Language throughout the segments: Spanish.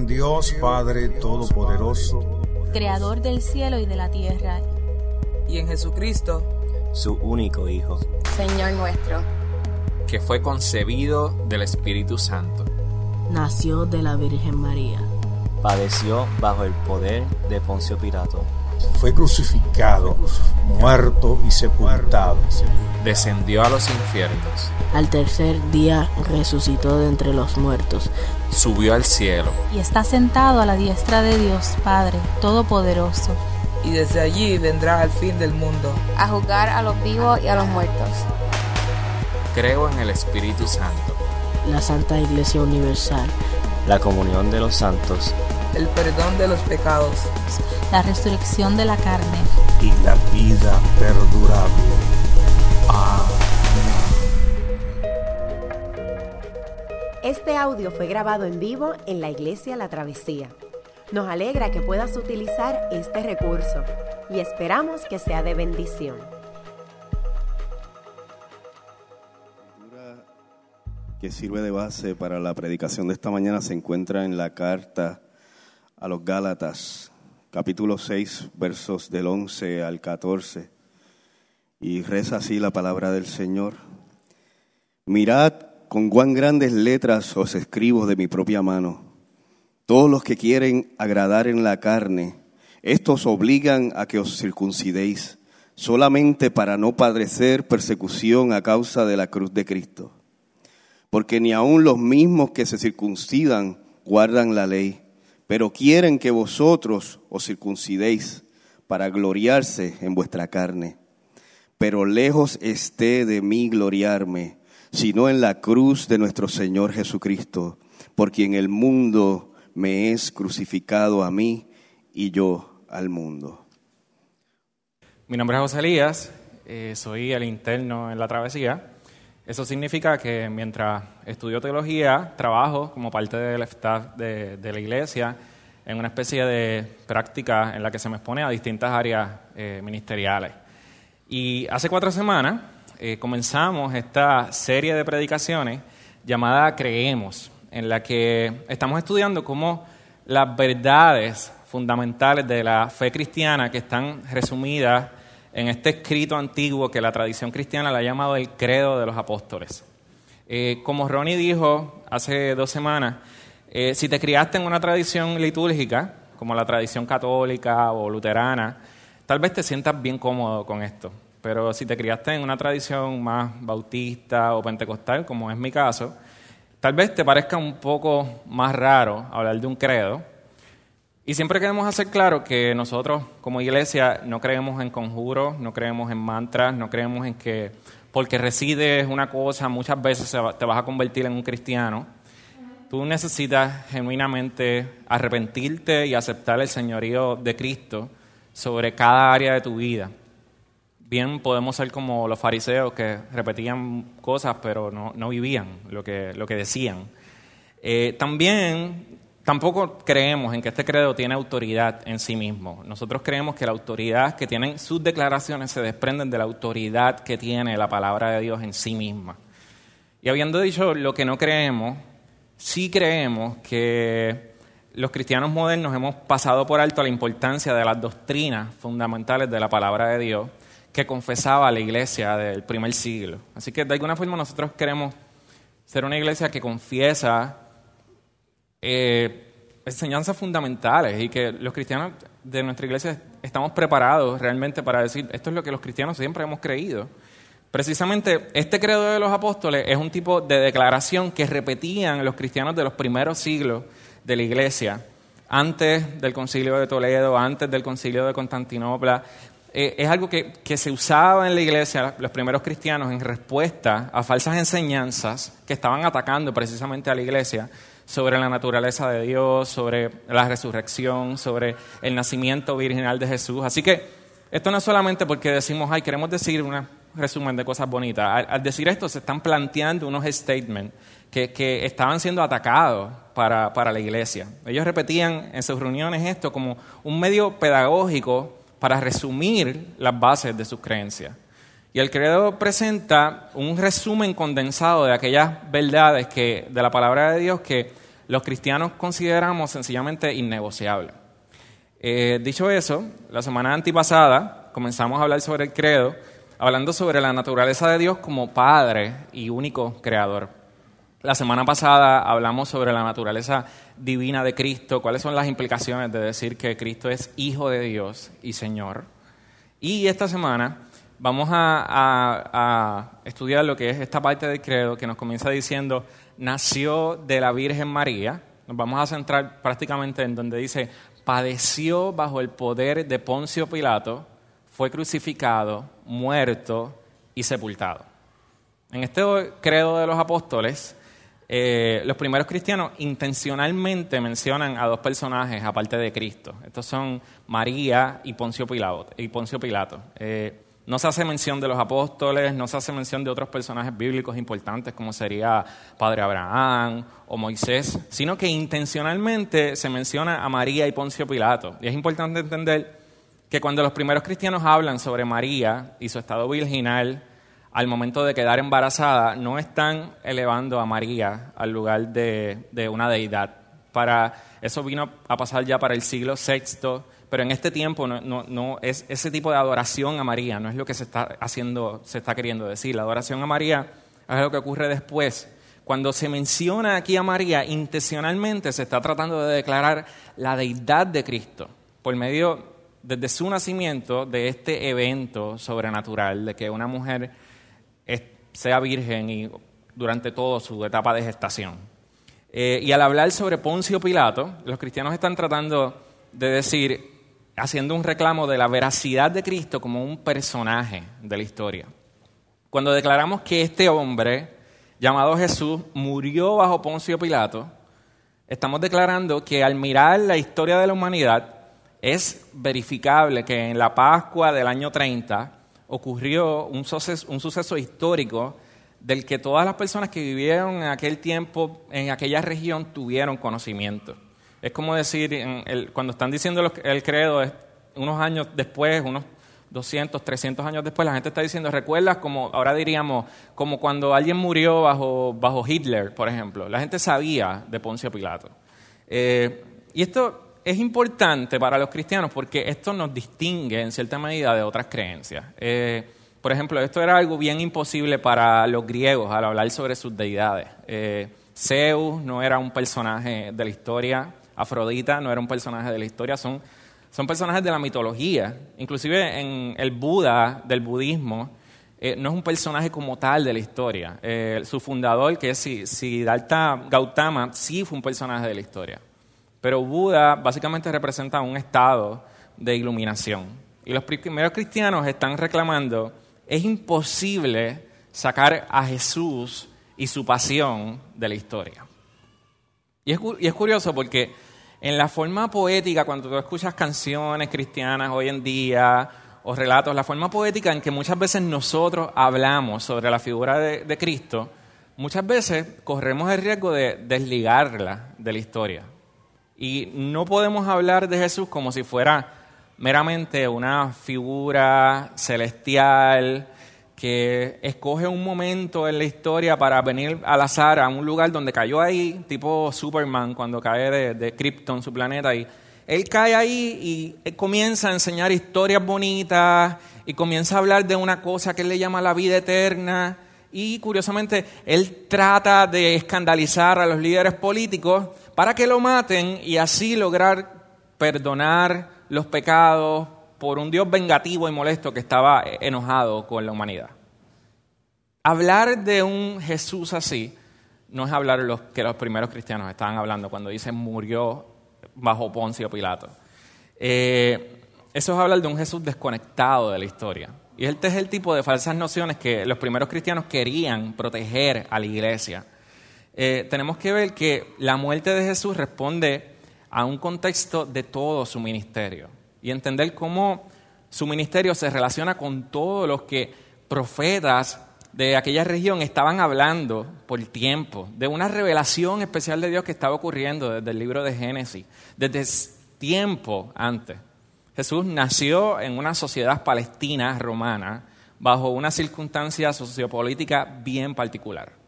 en Dios Padre Todopoderoso, Creador del cielo y de la tierra, y en Jesucristo, su único Hijo, Señor nuestro, que fue concebido del Espíritu Santo. Nació de la Virgen María. Padeció bajo el poder de Poncio Pilato. Fue crucificado, muerto y sepultado. Descendió a los infiernos. Al tercer día resucitó de entre los muertos. Subió al cielo. y está sentado a la diestra de Dios Padre Todopoderoso. y desde allí vendrá al fin del mundo. a juzgar a los vivos y a los muertos. Creo en el Espíritu Santo, La Santa Iglesia Universal. La comunión de los santos. El perdón de los pecados. la resurrección de la carne, y la vida perdurable. Este audio fue grabado en vivo en la iglesia La Travesía. Nos alegra que puedas utilizar este recurso y esperamos que sea de bendición. que sirve de base para la predicación de esta mañana se encuentra en la carta a los Gálatas, capítulo 6, versos del 11 al 14. Y reza así la palabra del Señor. Mirad con cuán grandes letras os escribo de mi propia mano. Todos los que quieren agradar en la carne, estos obligan a que os circuncidéis, solamente para no padecer persecución a causa de la cruz de Cristo porque ni aun los mismos que se circuncidan guardan la ley, pero quieren que vosotros os circuncidéis para gloriarse en vuestra carne. Pero lejos esté de mí gloriarme, sino en la cruz de nuestro Señor Jesucristo, por quien el mundo me es crucificado a mí y yo al mundo. Mi nombre es José Elías, eh, soy el interno en la travesía. Eso significa que mientras estudio teología, trabajo como parte del staff de, la iglesia en una especie de práctica en la que se me expone a distintas áreas eh, ministeriales. Y hace cuatro semanas eh, comenzamos esta serie de predicaciones llamada Creemos, en la que estamos estudiando cómo las verdades fundamentales de la fe cristiana que están resumidas en este escrito antiguo que la tradición cristiana le ha llamado el credo de los apóstoles. Eh, como Ronnie dijo hace dos semanas, eh, si te criaste en una tradición litúrgica, como la tradición católica o luterana, tal vez te sientas bien cómodo con esto. Pero si te criaste en una tradición más bautista o pentecostal, como es mi caso, tal vez te parezca un poco más raro hablar de un credo, y siempre queremos hacer claro que nosotros como iglesia no creemos en conjuros, no creemos en mantras, no creemos en que porque resides una cosa muchas veces te vas a convertir en un cristiano. Tú necesitas genuinamente arrepentirte y aceptar el señorío de Cristo sobre cada área de tu vida. Bien podemos ser como los fariseos que repetían cosas pero no, no vivían lo que, lo que decían. Eh, también Tampoco creemos en que este credo tiene autoridad en sí mismo. Nosotros creemos que la autoridad que tienen sus declaraciones se desprenden de la autoridad que tiene la palabra de Dios en sí misma. Y habiendo dicho lo que no creemos, sí creemos que los cristianos modernos hemos pasado por alto la importancia de las doctrinas fundamentales de la palabra de Dios que confesaba la iglesia del primer siglo. Así que de alguna forma nosotros queremos ser una iglesia que confiesa eh, enseñanzas fundamentales y que los cristianos de nuestra iglesia estamos preparados realmente para decir, esto es lo que los cristianos siempre hemos creído. Precisamente este credo de los apóstoles es un tipo de declaración que repetían los cristianos de los primeros siglos de la iglesia, antes del concilio de Toledo, antes del concilio de Constantinopla. Eh, es algo que, que se usaba en la iglesia, los primeros cristianos, en respuesta a falsas enseñanzas que estaban atacando precisamente a la iglesia sobre la naturaleza de Dios, sobre la resurrección, sobre el nacimiento virginal de Jesús. Así que esto no es solamente porque decimos, ay, queremos decir un resumen de cosas bonitas. Al, al decir esto se están planteando unos statements que, que estaban siendo atacados para, para la iglesia. Ellos repetían en sus reuniones esto como un medio pedagógico para resumir las bases de sus creencias. Y el credo presenta un resumen condensado de aquellas verdades que, de la palabra de Dios que los cristianos consideramos sencillamente innegociable. Eh, dicho eso, la semana antipasada comenzamos a hablar sobre el credo, hablando sobre la naturaleza de Dios como Padre y único creador. La semana pasada hablamos sobre la naturaleza divina de Cristo, cuáles son las implicaciones de decir que Cristo es Hijo de Dios y Señor. Y esta semana vamos a, estudiar lo que es esta parte del credo que nos comienza diciendo, nació de la Virgen María. Nos vamos a centrar prácticamente en donde dice, padeció bajo el poder de Poncio Pilato, fue crucificado, muerto y sepultado. En este credo de los apóstoles, eh, los primeros cristianos intencionalmente mencionan a dos personajes aparte de Cristo. Estos son María y Poncio Pilato. Y. Eh, no se hace mención de los apóstoles, no se hace mención de otros personajes bíblicos importantes como sería Padre Abraham o Moisés, sino que intencionalmente se menciona a María y Poncio Pilato. Y es importante entender que cuando los primeros cristianos hablan sobre María y su estado virginal, al momento de quedar embarazada, no están elevando a María al lugar de, una deidad. Para, eso vino a pasar ya para el siglo VI, pero en este tiempo no, es ese tipo de adoración a María, no es lo que se está haciendo, se está queriendo decir. La adoración a María es lo que ocurre después. Cuando se menciona aquí a María, intencionalmente se está tratando de declarar la deidad de Cristo por medio, desde su nacimiento, de este evento sobrenatural, de que una mujer sea virgen y durante toda su etapa de gestación. Eh, y al hablar sobre Poncio Pilato, los cristianos están tratando de decir, haciendo un reclamo de la veracidad de Cristo como un personaje de la historia. Cuando declaramos que este hombre, llamado Jesús, murió bajo Poncio Pilato, estamos declarando que al mirar la historia de la humanidad, es verificable que en la Pascua del año 30, ocurrió un suceso, histórico del que todas las personas que vivieron en aquel tiempo, en aquella región, tuvieron conocimiento. Es como decir, cuando están diciendo el credo, unos años después, unos 200, 300 años después, la gente está diciendo, ¿recuerdas? Como ahora diríamos, como cuando alguien murió bajo, bajo Hitler, por ejemplo. La gente sabía de Poncio Pilato. Eh, y esto es importante para los cristianos porque esto nos distingue en cierta medida de otras creencias. Eh, por ejemplo, esto era algo bien imposible para los griegos al hablar sobre sus deidades. Eh, Zeus no era un personaje de la historia, Afrodita no era un personaje de la historia, son, son personajes de la mitología. Inclusive en el Buda del budismo eh, no es un personaje como tal de la historia. su fundador, que es Siddhartha Gautama, sí fue un personaje de la historia. Pero Buda básicamente representa un estado de iluminación. Y los primeros cristianos están reclamando, es imposible sacar a Jesús y su pasión de la historia. Y es, curioso porque en la forma poética, cuando tú escuchas canciones cristianas hoy en día o relatos, la forma poética en que muchas veces nosotros hablamos sobre la figura de Cristo, muchas veces corremos el riesgo de desligarla de la historia. Y no podemos hablar de Jesús como si fuera meramente una figura celestial que escoge un momento en la historia para venir al azar a un lugar donde cayó ahí, tipo Superman cuando cae de, Krypton, su planeta, y él cae ahí y comienza a enseñar historias bonitas y comienza a hablar de una cosa que él le llama la vida eterna. Y curiosamente, él trata de escandalizar a los líderes políticos para que lo maten y así lograr perdonar los pecados por un Dios vengativo y molesto que estaba enojado con la humanidad. Hablar de un Jesús así no es hablar lo que los primeros cristianos estaban hablando cuando dicen murió bajo Poncio Pilato. Eh, eso es hablar de un Jesús desconectado de la historia. Y este es el tipo de falsas nociones que los primeros cristianos querían proteger a la iglesia. Eh, tenemos que ver que la muerte de Jesús responde a un contexto de todo su ministerio y entender cómo su ministerio se relaciona con todos los que profetas de aquella región estaban hablando por tiempo, de una revelación especial de Dios que estaba ocurriendo desde el libro de Génesis, desde tiempo antes. Jesús nació en una sociedad palestina romana bajo una circunstancia sociopolítica bien particular.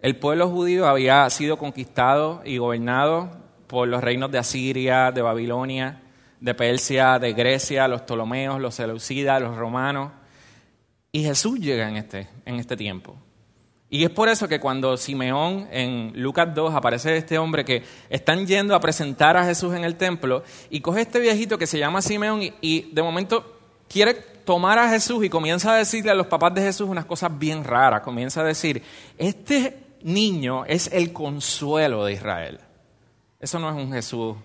El pueblo judío había sido conquistado y gobernado por los reinos de Asiria, de Babilonia, de Persia, de Grecia, los Ptolomeos, los Seleucidas, los romanos. Y Jesús llega en este, en este tiempo. Y es por eso que cuando Simeón en Lucas 2 aparece este hombre que están yendo a presentar a Jesús en el templo y coge este viejito que se llama Simeón y, y de momento quiere tomar a Jesús y comienza a decirle a los papás de Jesús unas cosas bien raras. Comienza a decir, este niño es el consuelo de Israel. Eso no es un Jesús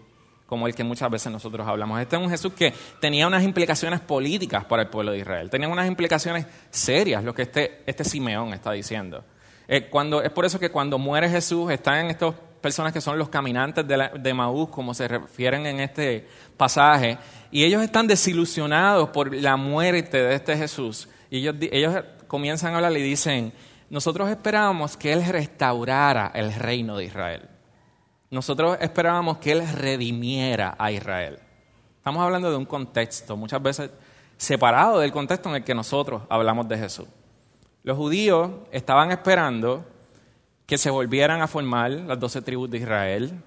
como el que muchas veces nosotros hablamos. Este es un Jesús que tenía unas implicaciones políticas para el pueblo de Israel. Tenía unas implicaciones serias, lo que este, este Simeón está diciendo. Eh, cuando, es por eso que cuando muere Jesús están estas personas que son los caminantes de, de Maús, como se refieren en este pasaje, y ellos están desilusionados por la muerte de este Jesús. Y ellos, ellos comienzan a hablar y dicen, nosotros esperábamos que Él restaurara el reino de Israel. Nosotros esperábamos que Él redimiera a Israel. Estamos hablando de un contexto, muchas veces separado del contexto en el que nosotros hablamos de Jesús. Los judíos estaban esperando que se volvieran a formar las doce tribus de Israel,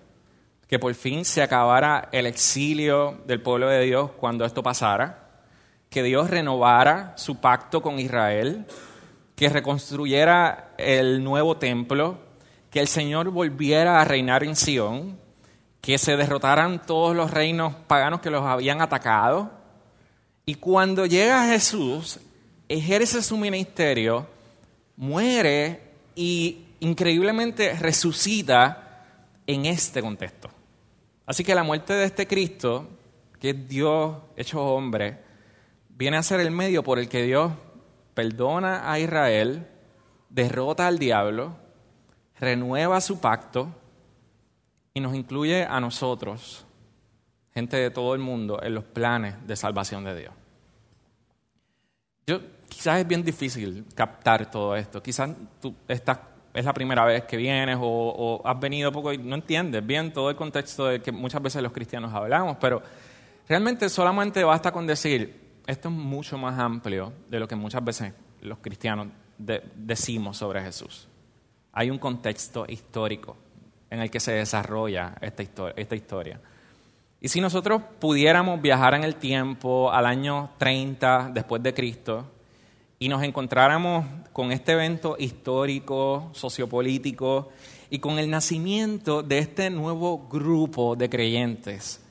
que por fin se acabara el exilio del pueblo de Dios cuando esto pasara, que Dios renovara su pacto con Israel, que reconstruyera el nuevo templo, que el Señor volviera a reinar en Sión, que se derrotaran todos los reinos paganos que los habían atacado. Y cuando llega Jesús, ejerce su ministerio, muere y increíblemente resucita en este contexto. Así que la muerte de este Cristo, que es Dios hecho hombre, viene a ser el medio por el que Dios perdona a Israel, derrota al diablo, renueva su pacto y nos incluye a nosotros, gente de todo el mundo, en los planes de salvación de Dios. Yo, quizás es bien difícil captar todo esto. Quizás tú estás, es la primera vez que vienes o, has venido poco y no entiendes bien todo el contexto de que muchas veces los cristianos hablamos, pero realmente solamente basta con decir, esto es mucho más amplio de lo que muchas veces los cristianos decimos sobre Jesús. Hay un contexto histórico en el que se desarrolla esta esta historia. Y si nosotros pudiéramos viajar en el tiempo al año 30 después de Cristo y nos encontráramos con este evento histórico, sociopolítico y con el nacimiento de este nuevo grupo de creyentes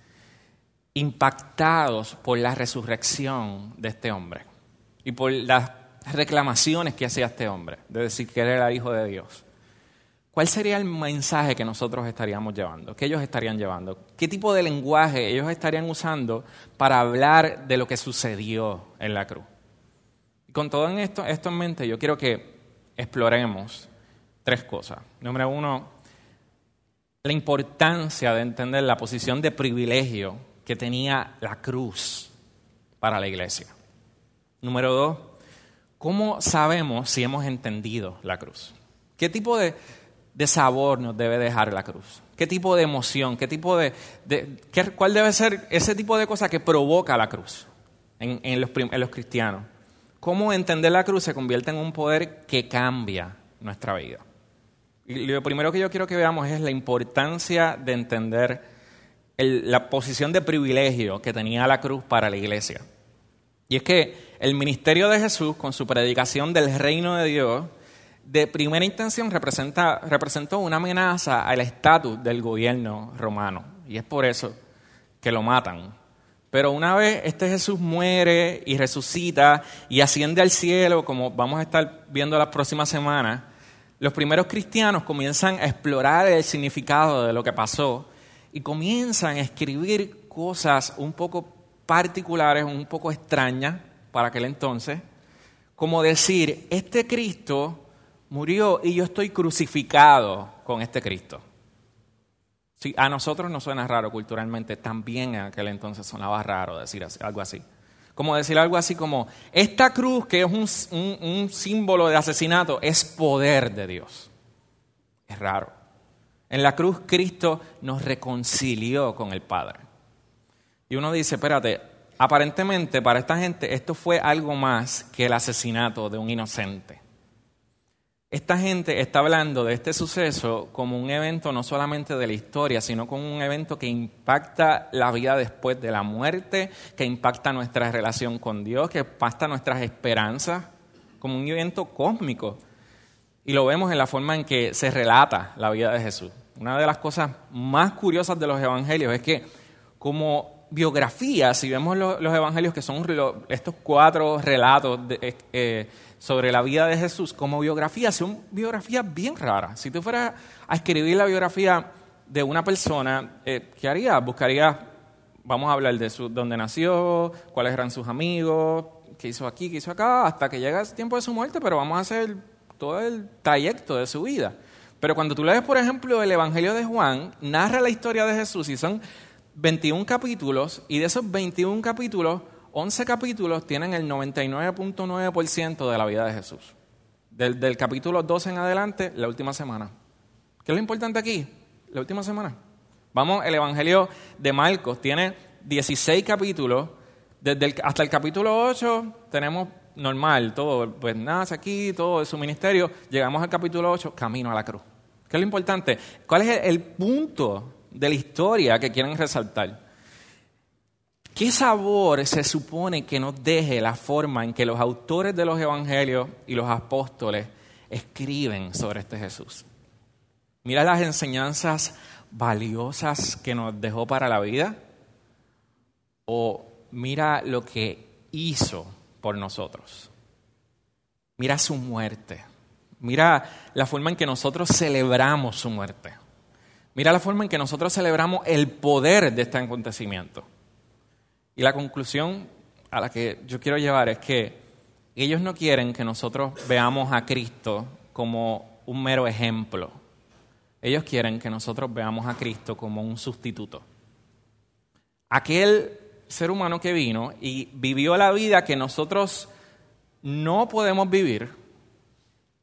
impactados por la resurrección de este hombre y por las reclamaciones que hacía este hombre de decir que era el hijo de Dios. ¿Cuál sería el mensaje que nosotros estaríamos llevando? ¿Qué ellos estarían llevando? ¿Qué tipo de lenguaje ellos estarían usando para hablar de lo que sucedió en la cruz? con todo esto, esto en mente, yo quiero que exploremos tres cosas. Número uno, la importancia de entender la posición de privilegio que tenía la cruz para la iglesia. Número dos, ¿cómo sabemos si hemos entendido la cruz? ¿Qué tipo de, sabor nos debe dejar la cruz? ¿Qué tipo de emoción? ¿Qué tipo de, ¿Cuál debe ser ese tipo de cosa que provoca la cruz en, los, cristianos? ¿Cómo entender la cruz se convierte en un poder que cambia nuestra vida? Lo primero que yo quiero que veamos es la importancia de entender la posición de privilegio que tenía la cruz para la iglesia. Y es que el ministerio de Jesús, con su predicación del reino de Dios, de primera intención representa, representó una amenaza al estatus del gobierno romano. Y es por eso que lo matan. Pero una vez este Jesús muere y resucita y asciende al cielo, como vamos a estar viendo las próximas semanas, los primeros cristianos comienzan a explorar el significado de lo que pasó y comienzan a escribir cosas un poco particulares, un poco extrañas para aquel entonces, como decir, este Cristo murió y yo estoy crucificado con este Cristo. Si a nosotros nos suena raro culturalmente, también en aquel entonces sonaba raro decir algo así. Como decir algo así como, esta cruz que es un símbolo de asesinato es poder de Dios. Es raro. En la cruz Cristo nos reconcilió con el Padre. Y uno dice, espérate, aparentemente para esta gente esto fue algo más que el asesinato de un inocente. esta gente está hablando de este suceso como un evento no solamente de la historia, sino como un evento que impacta la vida después de la muerte, que impacta nuestra relación con Dios, que impacta nuestras esperanzas, como un evento cósmico. Y lo vemos en la forma en que se relata la vida de Jesús. Una de las cosas más curiosas de los evangelios es que como biografía, si vemos los, evangelios que son estos cuatro relatos de, eh, sobre la vida de Jesús como biografía, son biografías bien raras. Si tú fueras a escribir la biografía de una persona, eh, ¿qué harías? Buscarías, vamos a hablar de su, dónde nació, cuáles eran sus amigos, qué hizo aquí, qué hizo acá, hasta que llega el tiempo de su muerte, pero vamos a hacer todo el trayecto de su vida. Pero cuando tú lees, por ejemplo, el Evangelio de Juan, narra la historia de Jesús y son 21 capítulos, y de esos 21 capítulos, 11 capítulos tienen el 99.9% de la vida de Jesús. Del, capítulo 12 en adelante, la última semana. ¿Qué es lo importante aquí? La última semana. Vamos, el Evangelio de Marcos tiene 16 capítulos. Desde hasta el capítulo 8 tenemos normal, todo, pues nace aquí, todo de su ministerio. Llegamos al capítulo 8, camino a la cruz. ¿Qué es lo importante? ¿Cuál es el punto de la historia que quieren resaltar? ¿Qué sabor se supone que nos deje la forma en que los autores de los evangelios y los apóstoles escriben sobre este Jesús? Mira las enseñanzas valiosas que nos dejó para la vida o mira lo que hizo por nosotros. Mira su muerte. Mira la forma en que nosotros celebramos su muerte. Mira la forma en que nosotros celebramos el poder de este acontecimiento. Y la conclusión a la que yo quiero llevar es que ellos no quieren que nosotros veamos a Cristo como un mero ejemplo. Ellos quieren que nosotros veamos a Cristo como un sustituto. Aquel ser humano que vino y vivió la vida que nosotros no podemos vivir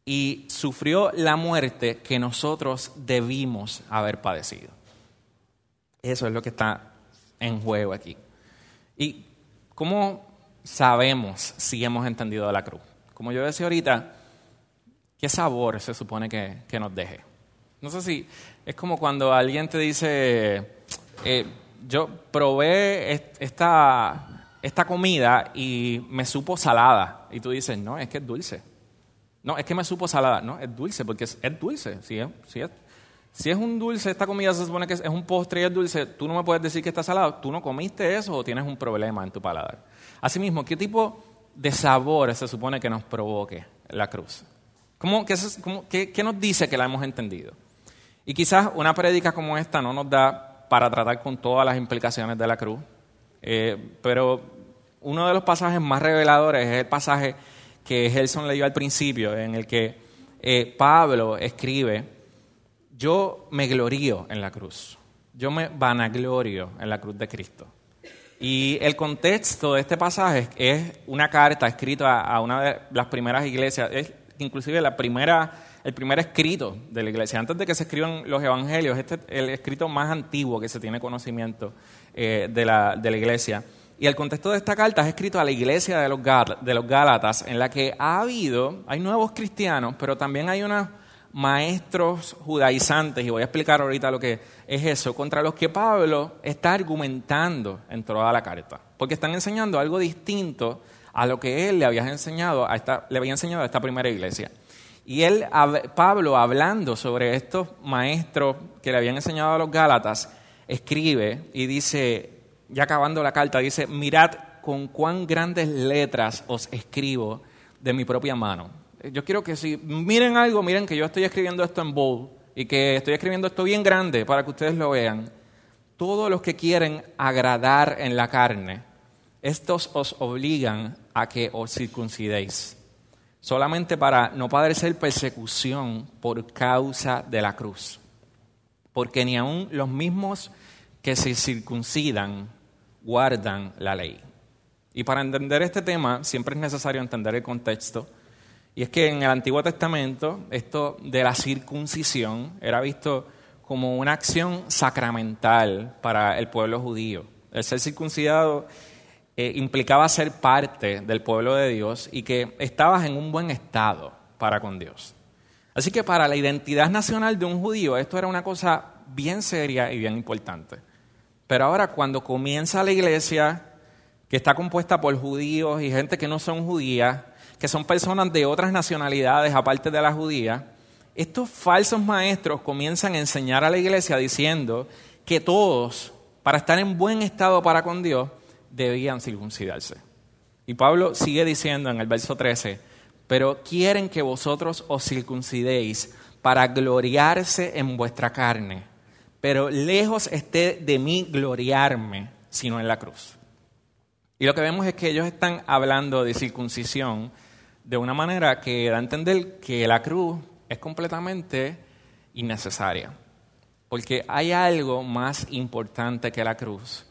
y sufrió la muerte que nosotros debimos haber padecido. Eso es lo que está en juego aquí. ¿Y cómo sabemos si hemos entendido la cruz? Como yo decía ahorita, ¿qué sabor se supone que, nos deje? No sé si es como cuando alguien te dice, eh, yo probé esta, esta comida y me supo salada. Y tú dices, no, es que es dulce. No, es que me supo salada. No, es dulce, porque es, dulce. Sí, sí es, si es un dulce, esta comida se supone que es, un postre y es dulce, tú no me puedes decir que está salado. Tú no comiste eso o tienes un problema en tu paladar. Asimismo, ¿qué tipo de sabor se supone que nos provoque la cruz? ¿Cómo, qué, qué, nos dice que la hemos entendido? Y quizás una prédica como esta no nos da para tratar con todas las implicaciones de la cruz, eh, pero uno de los pasajes más reveladores es el pasaje que Gelson leyó al principio, en el que eh, Pablo escribe yo me glorío en la cruz. Yo me vanaglorio en la cruz de Cristo. Y el contexto de este pasaje es una carta escrita a una de las primeras iglesias, es inclusive la primera, el primer escrito de la iglesia. Antes de que se escriban los evangelios, este es el escrito más antiguo que se tiene conocimiento eh, de, la, de la iglesia. Y el contexto de esta carta es escrito a la iglesia de los, de los Gálatas, en la que ha habido, hay nuevos cristianos, pero también hay una maestros judaizantes, y voy a explicar ahorita lo que es eso, contra los que Pablo está argumentando en toda la carta, porque están enseñando algo distinto a lo que él le había enseñado a esta, le había enseñado a esta primera iglesia. Y él, Pablo, hablando sobre estos maestros que le habían enseñado a los Gálatas, escribe y dice, ya acabando la carta, dice, mirad con cuán grandes letras os escribo de mi propia mano yo quiero que si miren algo, miren que yo estoy escribiendo esto en bold y que estoy escribiendo esto bien grande para que ustedes lo vean. Todos los que quieren agradar en la carne, estos os obligan a que os circuncidéis, solamente para no padecer persecución por causa de la cruz. Porque ni aun los mismos que se circuncidan guardan la ley. Y para entender este tema siempre es necesario entender el contexto y es que en el Antiguo Testamento esto de la circuncisión era visto como una acción sacramental para el pueblo judío. El ser circuncidado eh, implicaba ser parte del pueblo de Dios y que estabas en un buen estado para con Dios. Así que para la identidad nacional de un judío esto era una cosa bien seria y bien importante. Pero ahora cuando comienza la iglesia, que está compuesta por judíos y gente que no son judías, que son personas de otras nacionalidades aparte de la judía, estos falsos maestros comienzan a enseñar a la iglesia diciendo que todos, para estar en buen estado para con Dios, debían circuncidarse. Y Pablo sigue diciendo en el verso 13, pero quieren que vosotros os circuncidéis para gloriarse en vuestra carne, pero lejos esté de mí gloriarme, sino en la cruz. Y lo que vemos es que ellos están hablando de circuncisión de una manera que da a entender que la cruz es completamente innecesaria. Porque hay algo más importante que la cruz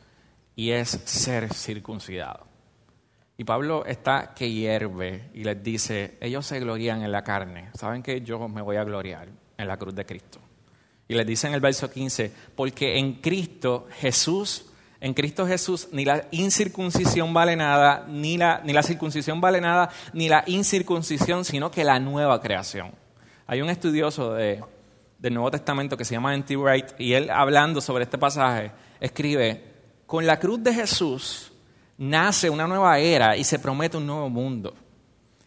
y es ser circuncidado. Y Pablo está que hierve y les dice, ellos se glorían en la carne. ¿Saben que yo me voy a gloriar en la cruz de Cristo? Y les dice en el verso 15, porque en Cristo Jesús, en Cristo Jesús ni la incircuncisión vale nada, ni la, ni la circuncisión vale nada, ni la incircuncisión, sino que la nueva creación. Hay un estudioso de, del Nuevo Testamento que se llama N.T. Wright y él hablando sobre este pasaje escribe, con la cruz de Jesús nace una nueva era y se promete un nuevo mundo.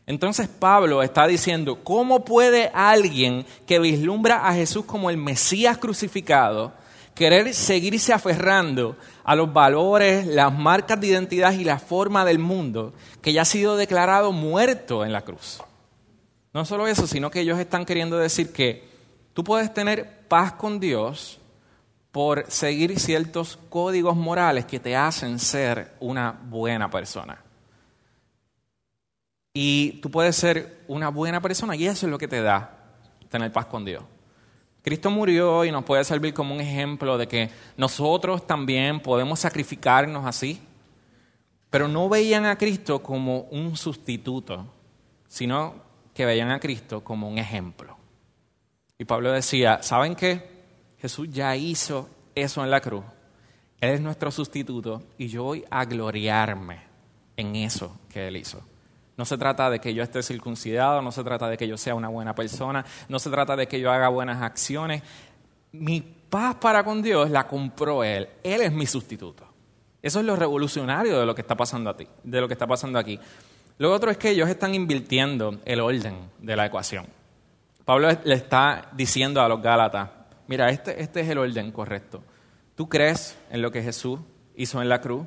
Entonces Pablo está diciendo, ¿cómo puede alguien que vislumbra a Jesús como el Mesías crucificado querer seguirse aferrando a los valores, las marcas de identidad y la forma del mundo que ya ha sido declarado muerto en la cruz? No solo eso, sino que ellos están queriendo decir que tú puedes tener paz con Dios por seguir ciertos códigos morales que te hacen ser una buena persona. Y tú puedes ser una buena persona y eso es lo que te da tener paz con Dios. Cristo murió y nos puede servir como un ejemplo de que nosotros también podemos sacrificarnos así, pero no veían a Cristo como un sustituto, sino que veían a Cristo como un ejemplo. Y Pablo decía, ¿saben qué? Jesús ya hizo eso en la cruz. Él es nuestro sustituto y yo voy a gloriarme en eso que Él hizo. No se trata de que yo esté circuncidado, no se trata de que yo sea una buena persona, no se trata de que yo haga buenas acciones. Mi paz para con Dios la compró Él. Él es mi sustituto. Eso es lo revolucionario de lo que está pasando, a ti, de lo que está pasando aquí. Lo otro es que ellos están invirtiendo el orden de la ecuación. Pablo le está diciendo a los Gálatas, mira, este, este es el orden correcto. Tú crees en lo que Jesús hizo en la cruz,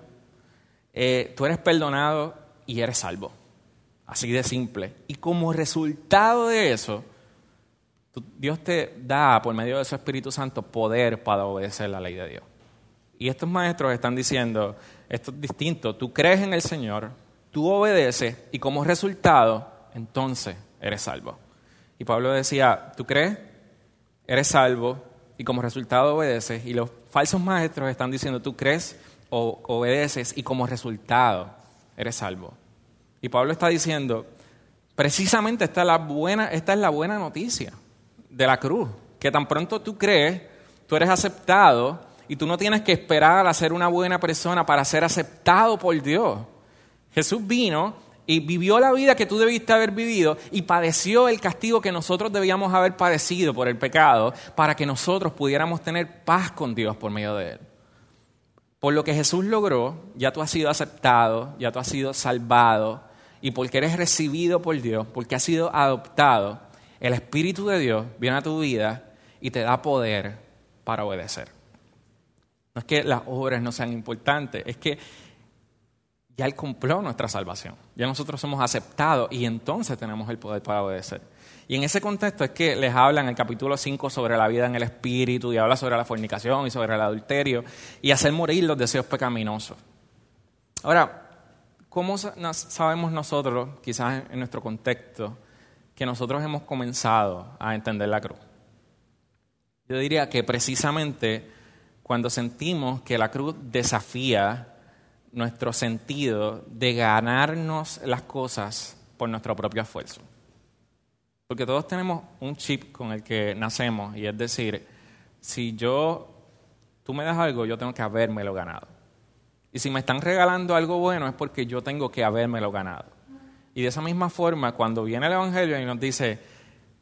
eh, tú eres perdonado y eres salvo. Así de simple. Y como resultado de eso, Dios te da por medio de su Espíritu Santo poder para obedecer la ley de Dios. Y estos maestros están diciendo, esto es distinto, tú crees en el Señor, tú obedeces y como resultado, entonces eres salvo. Y Pablo decía, ¿tú crees? Eres salvo y como resultado obedeces. Y los falsos maestros están diciendo, tú crees o obedeces y como resultado eres salvo. Y Pablo está diciendo, precisamente esta es la buena, esta es la buena noticia de la cruz, que tan pronto tú crees, tú eres aceptado y tú no tienes que esperar a ser una buena persona para ser aceptado por Dios. Jesús vino y vivió la vida que tú debiste haber vivido y padeció el castigo que nosotros debíamos haber padecido por el pecado para que nosotros pudiéramos tener paz con Dios por medio de Él. Por lo que Jesús logró, ya tú has sido aceptado, ya tú has sido salvado y porque eres recibido por Dios, porque has sido adoptado, el Espíritu de Dios viene a tu vida y te da poder para obedecer. No es que las obras no sean importantes, es que ya Él cumplió nuestra salvación. Ya nosotros somos aceptados y entonces tenemos el poder para obedecer. Y en ese contexto es que les habla en el capítulo 5 sobre la vida en el espíritu y habla sobre la fornicación y sobre el adulterio y hacer morir los deseos pecaminosos. Ahora, ¿cómo sabemos nosotros, quizás en nuestro contexto, que nosotros hemos comenzado a entender la cruz? Yo diría que precisamente cuando sentimos que la cruz desafía nuestro sentido de ganarnos las cosas por nuestro propio esfuerzo. Porque todos tenemos un chip con el que nacemos y es decir, si yo, tú me das algo, yo tengo que habérmelo ganado. Y si me están regalando algo bueno es porque yo tengo que habérmelo ganado. Y de esa misma forma, cuando viene el Evangelio y nos dice,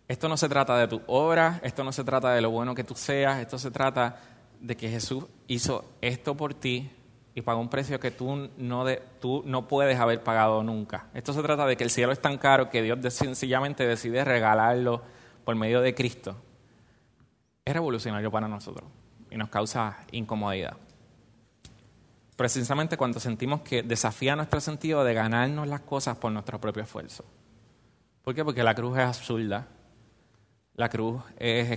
Esto no se trata de tu obra, esto no se trata de lo bueno que tú seas, esto se trata de que Jesús hizo esto por ti y pagó un precio que tú no, de, tú no puedes haber pagado nunca. Esto se trata de que el cielo es tan caro que Dios sencillamente decide regalarlo por medio de Cristo. Es revolucionario para nosotros y nos causa incomodidad. Precisamente cuando sentimos que desafía nuestro sentido de ganarnos las cosas por nuestro propio esfuerzo. ¿Por qué? Porque la cruz es absurda, la cruz es,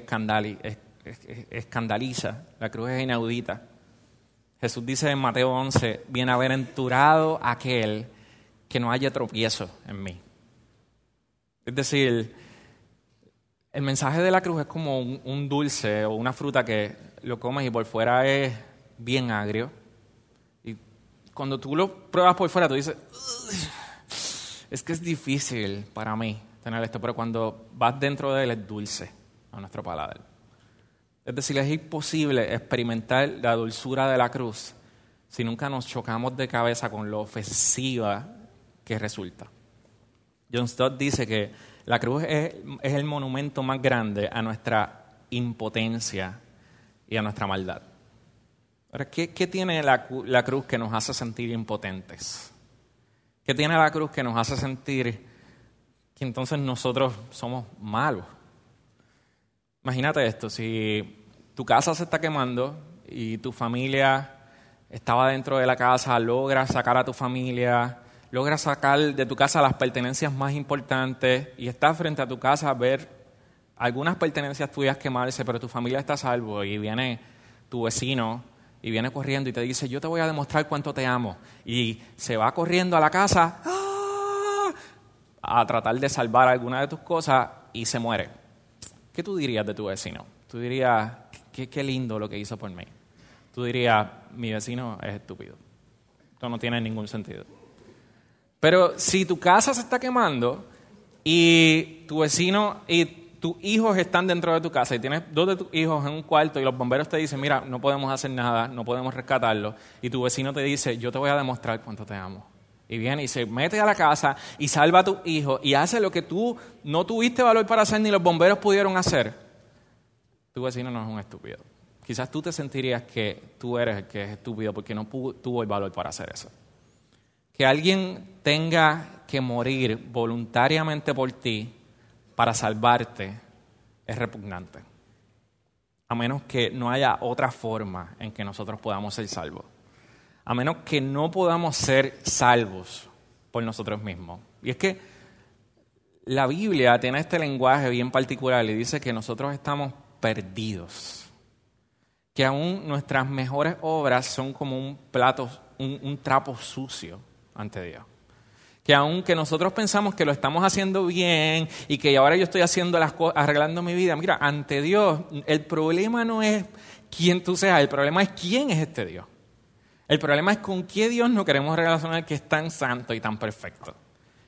escandaliza, la cruz es inaudita. Jesús dice en Mateo 11, bienaventurado aquel que no haya tropiezo en mí. Es decir, el mensaje de la cruz es como un, un, dulce o una fruta que lo comes y por fuera es bien agrio. Y cuando tú lo pruebas por fuera, tú dices, es que es difícil para mí tener esto, pero cuando vas dentro de él es dulce a nuestro paladar. Es decir, es imposible experimentar la dulzura de la cruz si nunca nos chocamos de cabeza con lo ofensiva que resulta. John Stott dice que la cruz es, el monumento más grande a nuestra impotencia y a nuestra maldad. Ahora, ¿qué, tiene la, la cruz que nos hace sentir impotentes? ¿Qué tiene la cruz que nos hace sentir que entonces nosotros somos malos? Imagínate esto, si tu casa se está quemando y tu familia estaba dentro de la casa, logras sacar a tu familia, logras sacar de tu casa las pertenencias más importantes y estás frente a tu casa a ver algunas pertenencias tuyas quemarse, pero tu familia está a salvo y viene tu vecino y viene corriendo y te dice, yo te voy a demostrar cuánto te amo. Y se va corriendo a la casa ¡ah! a tratar de salvar alguna de tus cosas y se muere. ¿Qué tú dirías de tu vecino? Tú dirías, qué, qué lindo lo que hizo por mí. Tú dirías, mi vecino es estúpido. Esto no tiene ningún sentido. Pero si tu casa se está quemando y tu vecino y tus hijos están dentro de tu casa y tienes dos de tus hijos en un cuarto y los bomberos te dicen, mira, no podemos hacer nada, no podemos rescatarlo, y tu vecino te dice, yo te voy a demostrar cuánto te amo. Y viene y se mete a la casa y salva a tu hijo y hace lo que tú no tuviste valor para hacer ni los bomberos pudieron hacer. Tu vecino no es un estúpido. Quizás tú te sentirías que tú eres el que es estúpido porque no tuvo el valor para hacer eso que alguien tenga que morir voluntariamente por ti para salvarte es repugnante. A menos que no haya otra forma en que nosotros podamos ser salvos. A menos que no podamos ser salvos por nosotros mismos. Y es que la Biblia tiene este lenguaje bien particular y dice que nosotros estamos perdidos. Que aún nuestras mejores obras son como un plato, un trapo sucio ante Dios. Que aunque nosotros pensamos que lo estamos haciendo bien y que ahora yo estoy haciendo las cosas, arreglando mi vida, mira, ante Dios, el problema no es quién tú seas, el problema es quién es este Dios. El problema es con qué Dios no queremos relacionar que es tan santo y tan perfecto.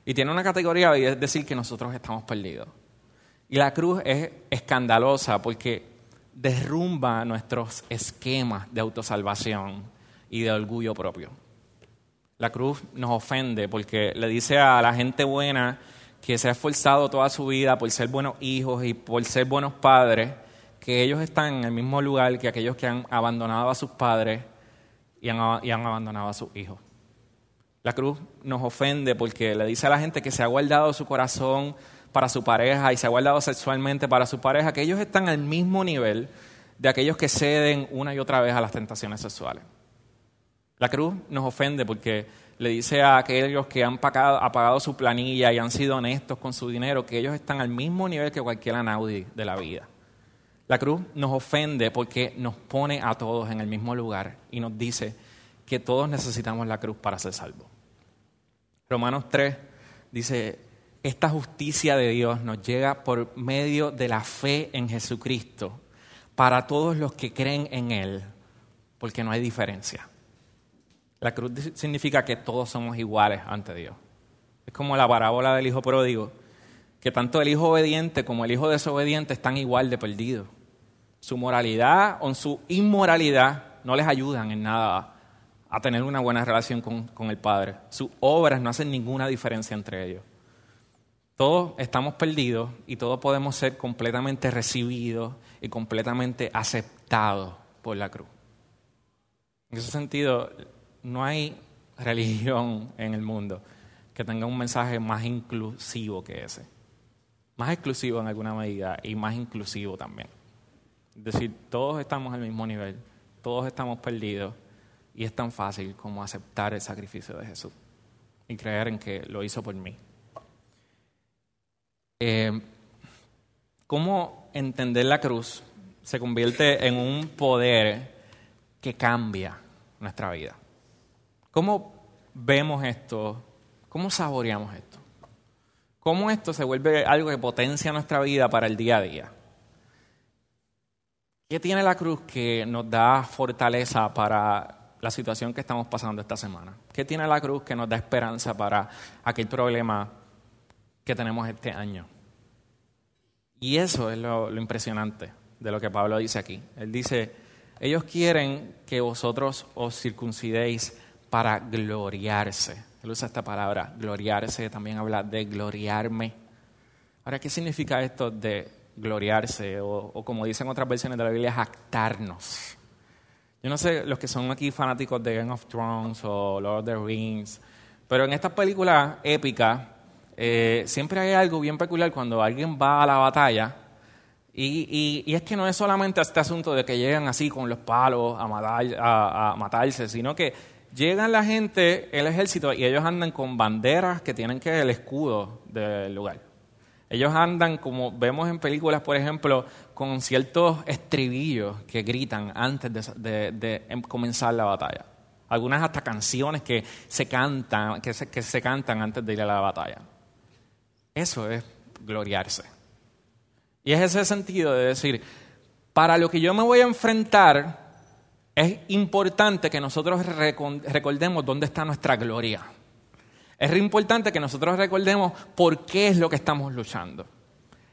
Y tiene una categoría y es decir que nosotros estamos perdidos. Y la cruz es escandalosa porque derrumba nuestros esquemas de autosalvación y de orgullo propio. La cruz nos ofende porque le dice a la gente buena que se ha esforzado toda su vida por ser buenos hijos y por ser buenos padres, que ellos están en el mismo lugar que aquellos que han abandonado a sus padres y han, abandonado a sus hijos. La cruz nos ofende porque le dice a la gente que se ha guardado su corazón para su pareja y se ha guardado sexualmente para su pareja, que ellos están al mismo nivel de aquellos que ceden una y otra vez a las tentaciones sexuales. La cruz nos ofende porque le dice a aquellos que han pagado, su planilla y han sido honestos con su dinero que ellos están al mismo nivel que cualquier anaudi de la vida. La cruz nos ofende porque nos pone a todos en el mismo lugar y nos dice que todos necesitamos la cruz para ser salvos. Romanos 3 dice, esta justicia de Dios nos llega por medio de la fe en Jesucristo para todos los que creen en Él, porque no hay diferencia. La cruz significa que todos somos iguales ante Dios. Es como la parábola del hijo pródigo, que tanto el hijo obediente como el hijo desobediente están igual de perdidos. Su moralidad o su inmoralidad no les ayudan en nada a tener una buena relación con, con el Padre. Sus obras no hacen ninguna diferencia entre ellos. Todos estamos perdidos y todos podemos ser completamente recibidos y completamente aceptados por la cruz. En ese sentido, no hay religión en el mundo que tenga un mensaje más inclusivo que ese. Más exclusivo en alguna medida y más inclusivo también. Es decir, todos estamos al mismo nivel, todos estamos perdidos y es tan fácil como aceptar el sacrificio de Jesús y creer en que lo hizo por mí. Eh, ¿Cómo entender la cruz se convierte en un poder que cambia nuestra vida? ¿Cómo vemos esto? ¿Cómo saboreamos esto? ¿Cómo esto se vuelve algo que potencia nuestra vida para el día a día? ¿Qué tiene la cruz que nos da fortaleza para la situación que estamos pasando esta semana? ¿Qué tiene la cruz que nos da esperanza para aquel problema que tenemos este año? Y eso es lo, lo, impresionante de lo que Pablo dice aquí. Él dice, ellos quieren que vosotros os circuncidéis para gloriarse. Él usa esta palabra, gloriarse, también habla de gloriarme. Ahora, ¿qué significa esto de gloriarse o, como dicen otras versiones de la Biblia, jactarnos. Yo no sé los que son aquí fanáticos de Game of Thrones o Lord of the Rings, pero en estas películas épicas eh, siempre hay algo bien peculiar cuando alguien va a la batalla y, es que no es solamente este asunto de que llegan así con los palos a, matar, a matarse, sino que llegan la gente, el ejército, y ellos andan con banderas que tienen que el escudo del lugar. Ellos andan, como vemos en películas, por ejemplo, con ciertos estribillos que gritan antes de, em, comenzar la batalla. Algunas hasta canciones que se cantan, que se cantan antes de ir a la batalla. Eso es gloriarse. Y es ese sentido de decir, para lo que yo me voy a enfrentar, es importante que nosotros recordemos dónde está nuestra gloria. Es importante que nosotros recordemos por qué es lo que estamos luchando.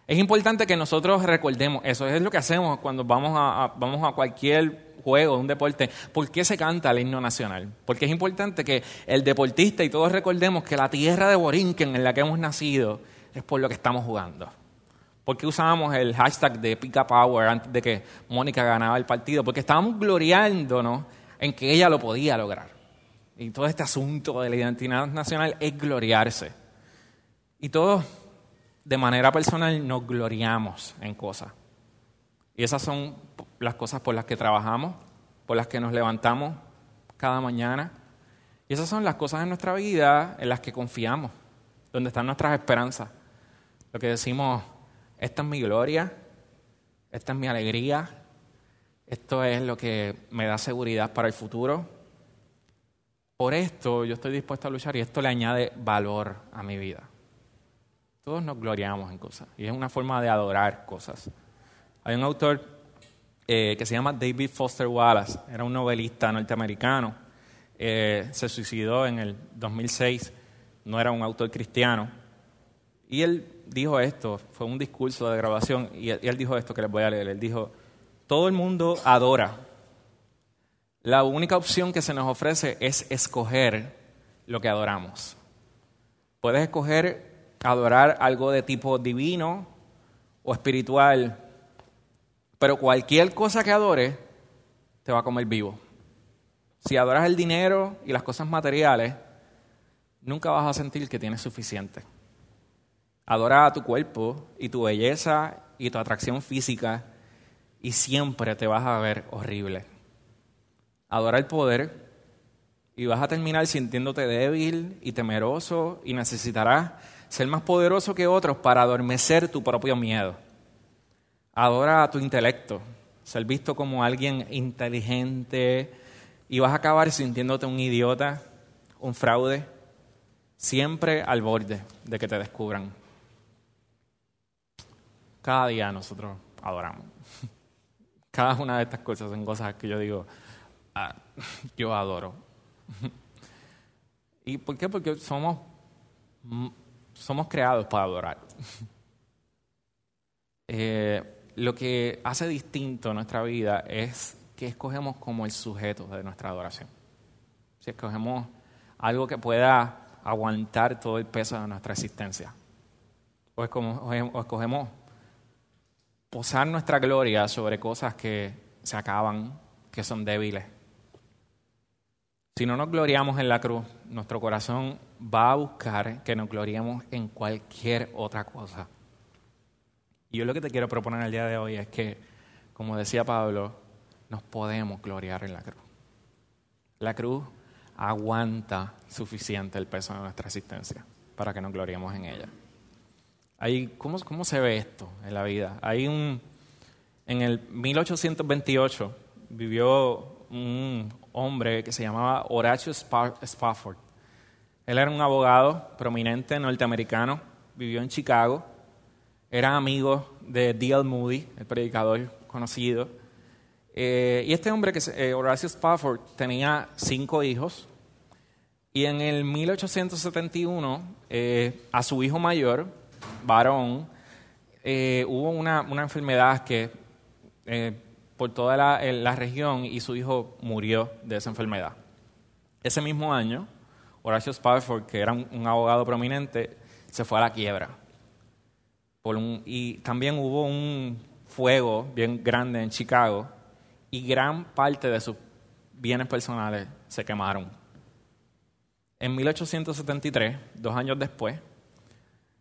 Es importante que nosotros recordemos eso. Es lo que hacemos cuando vamos a, vamos a cualquier juego, un deporte. ¿Por qué se canta el himno nacional? Porque es importante que el deportista y todos recordemos que la tierra de Borinquen en la que hemos nacido es por lo que estamos jugando. ¿Por qué usábamos el hashtag de Pick Power antes de que Mónica ganaba el partido? Porque estábamos gloriándonos en que ella lo podía lograr. Y todo este asunto de la identidad nacional es gloriarse. Y todos, de manera personal, nos gloriamos en cosas. Y esas son las cosas por las que trabajamos, por las que nos levantamos cada mañana. Y esas son las cosas en nuestra vida en las que confiamos, donde están nuestras esperanzas. Lo que decimos, esta es mi gloria, esta es mi alegría, esto es lo que me da seguridad para el futuro, por esto yo estoy dispuesto a luchar y esto le añade valor a mi vida. Todos nos gloriamos en cosas y es una forma de adorar cosas. Hay un autor eh, que se llama David Foster Wallace, era un novelista norteamericano, eh, se suicidó en el 2006, no era un autor cristiano, y él dijo esto, fue un discurso de grabación, y él dijo esto que les voy a leer, él dijo, todo el mundo adora, la única opción que se nos ofrece es escoger lo que adoramos. Puedes escoger adorar algo de tipo divino o espiritual, pero cualquier cosa que adores te va a comer vivo. Si adoras el dinero y las cosas materiales, nunca vas a sentir que tienes suficiente. Adora tu cuerpo y tu belleza y tu atracción física y siempre te vas a ver horrible adora el poder y vas a terminar sintiéndote débil y temeroso y necesitarás ser más poderoso que otros para adormecer tu propio miedo. Adora a tu intelecto, ser visto como alguien inteligente y vas a acabar sintiéndote un idiota, un fraude, siempre al borde de que te descubran. Cada día nosotros adoramos. Cada una de estas cosas son cosas que yo digo, Ah, yo adoro. ¿Y por qué? Porque somos, somos creados para adorar. Eh, lo que hace distinto nuestra vida es que escogemos como el sujeto de nuestra adoración. Si escogemos algo que pueda aguantar todo el peso de nuestra existencia. o escogemos, posar nuestra gloria sobre cosas que se acaban, que son débiles. Si no nos gloriamos en la cruz, nuestro corazón va a buscar que nos gloriemos en cualquier otra cosa. Y yo lo que te quiero proponer el día de hoy es que, como decía Pablo, nos podemos gloriar en la cruz. La cruz aguanta suficiente el peso de nuestra existencia para que nos gloriemos en ella. ¿cómo, ¿Cómo se ve esto en la vida? Hay un, en el 1828 vivió un hombre que se llamaba Horacio Spafford. Él era un abogado prominente norteamericano, vivió en Chicago, era amigo de D.L. Moody, el predicador conocido. Eh, y este hombre, que eh, Horacio Spafford, tenía cinco hijos. Y en el 1871, eh, a su hijo mayor, varón, hubo una, una, enfermedad que por toda la, región y su hijo murió de esa enfermedad. Ese mismo año, Horacio Spafford, que era un, abogado prominente, se fue a la quiebra. Y también hubo un fuego bien grande en Chicago y gran parte de sus bienes personales se quemaron. En 1873, dos años después,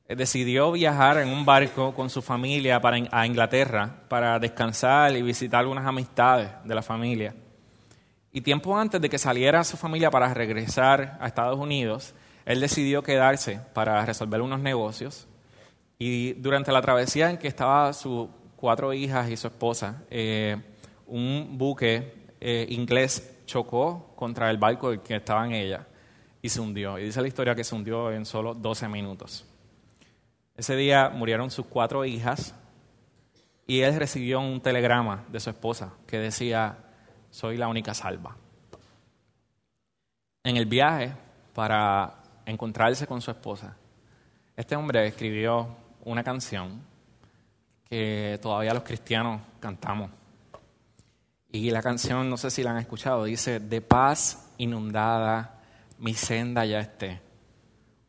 eh, decidió viajar en un barco con su familia para, a Inglaterra para descansar y visitar algunas amistades de la familia. Y tiempo antes de que saliera su familia para regresar a Estados Unidos, él decidió quedarse para resolver unos negocios. Y durante la travesía en que estaban sus cuatro hijas y su esposa, eh, un buque eh, inglés chocó contra el barco que estaba en ella y se hundió. Y dice la historia que se hundió en solo 12 minutos. Ese día murieron sus cuatro hijas y él recibió un telegrama de su esposa que decía, soy la única salva. En el viaje para encontrarse con su esposa, este hombre escribió una canción que todavía los cristianos cantamos. Y la canción, no sé si la han escuchado, dice, de paz inundada mi senda ya esté,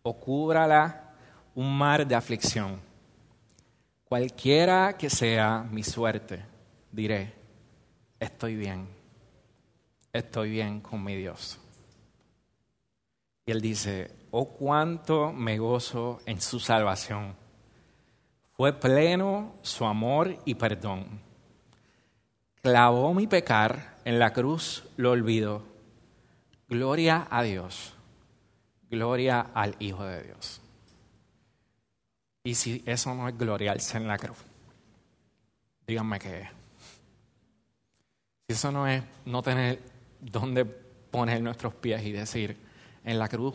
o cúbrala un mar de aflicción. Cualquiera que sea mi suerte, diré, estoy bien, estoy bien con mi Dios. Y él dice, oh cuánto me gozo en su salvación. Fue pleno su amor y perdón. Clavó mi pecar en la cruz, lo olvidó. Gloria a Dios. Gloria al Hijo de Dios. Y si eso no es gloriarse en la cruz, díganme qué es. Si eso no es no tener dónde poner nuestros pies y decir, en la cruz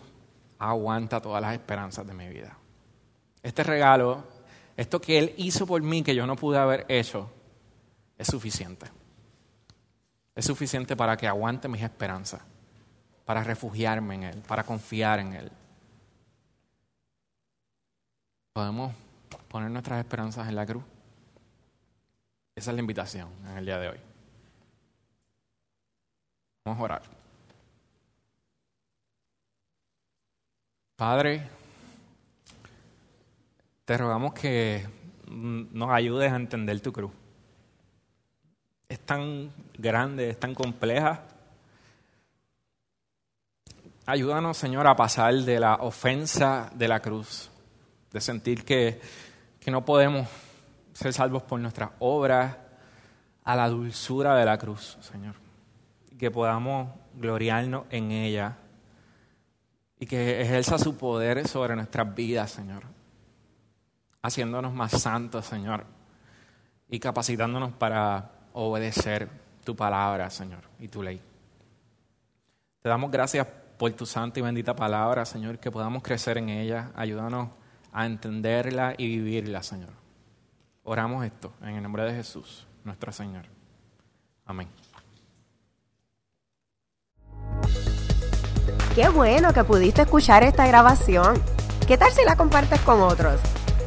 aguanta todas las esperanzas de mi vida. Este regalo, esto que Él hizo por mí que yo no pude haber hecho, es suficiente. Es suficiente para que aguante mis esperanzas, para refugiarme en Él, para confiar en Él. Podemos poner nuestras esperanzas en la cruz. Esa es la invitación en el día de hoy. Vamos a orar. Padre, te rogamos que nos ayudes a entender tu cruz. Es tan grande, es tan compleja. Ayúdanos, Señor, a pasar de la ofensa de la cruz de sentir que, no podemos ser salvos por nuestras obras, a la dulzura de la cruz, Señor. Que podamos gloriarnos en ella y que ejerza su poder sobre nuestras vidas, Señor. Haciéndonos más santos, Señor. Y capacitándonos para obedecer tu palabra, Señor, y tu ley. Te damos gracias por tu santa y bendita palabra, Señor, que podamos crecer en ella. Ayúdanos a entenderla y vivirla, Señor. Oramos esto en el nombre de Jesús, nuestro Señor. Amén. Qué bueno que pudiste escuchar esta grabación. ¿Qué tal si la compartes con otros?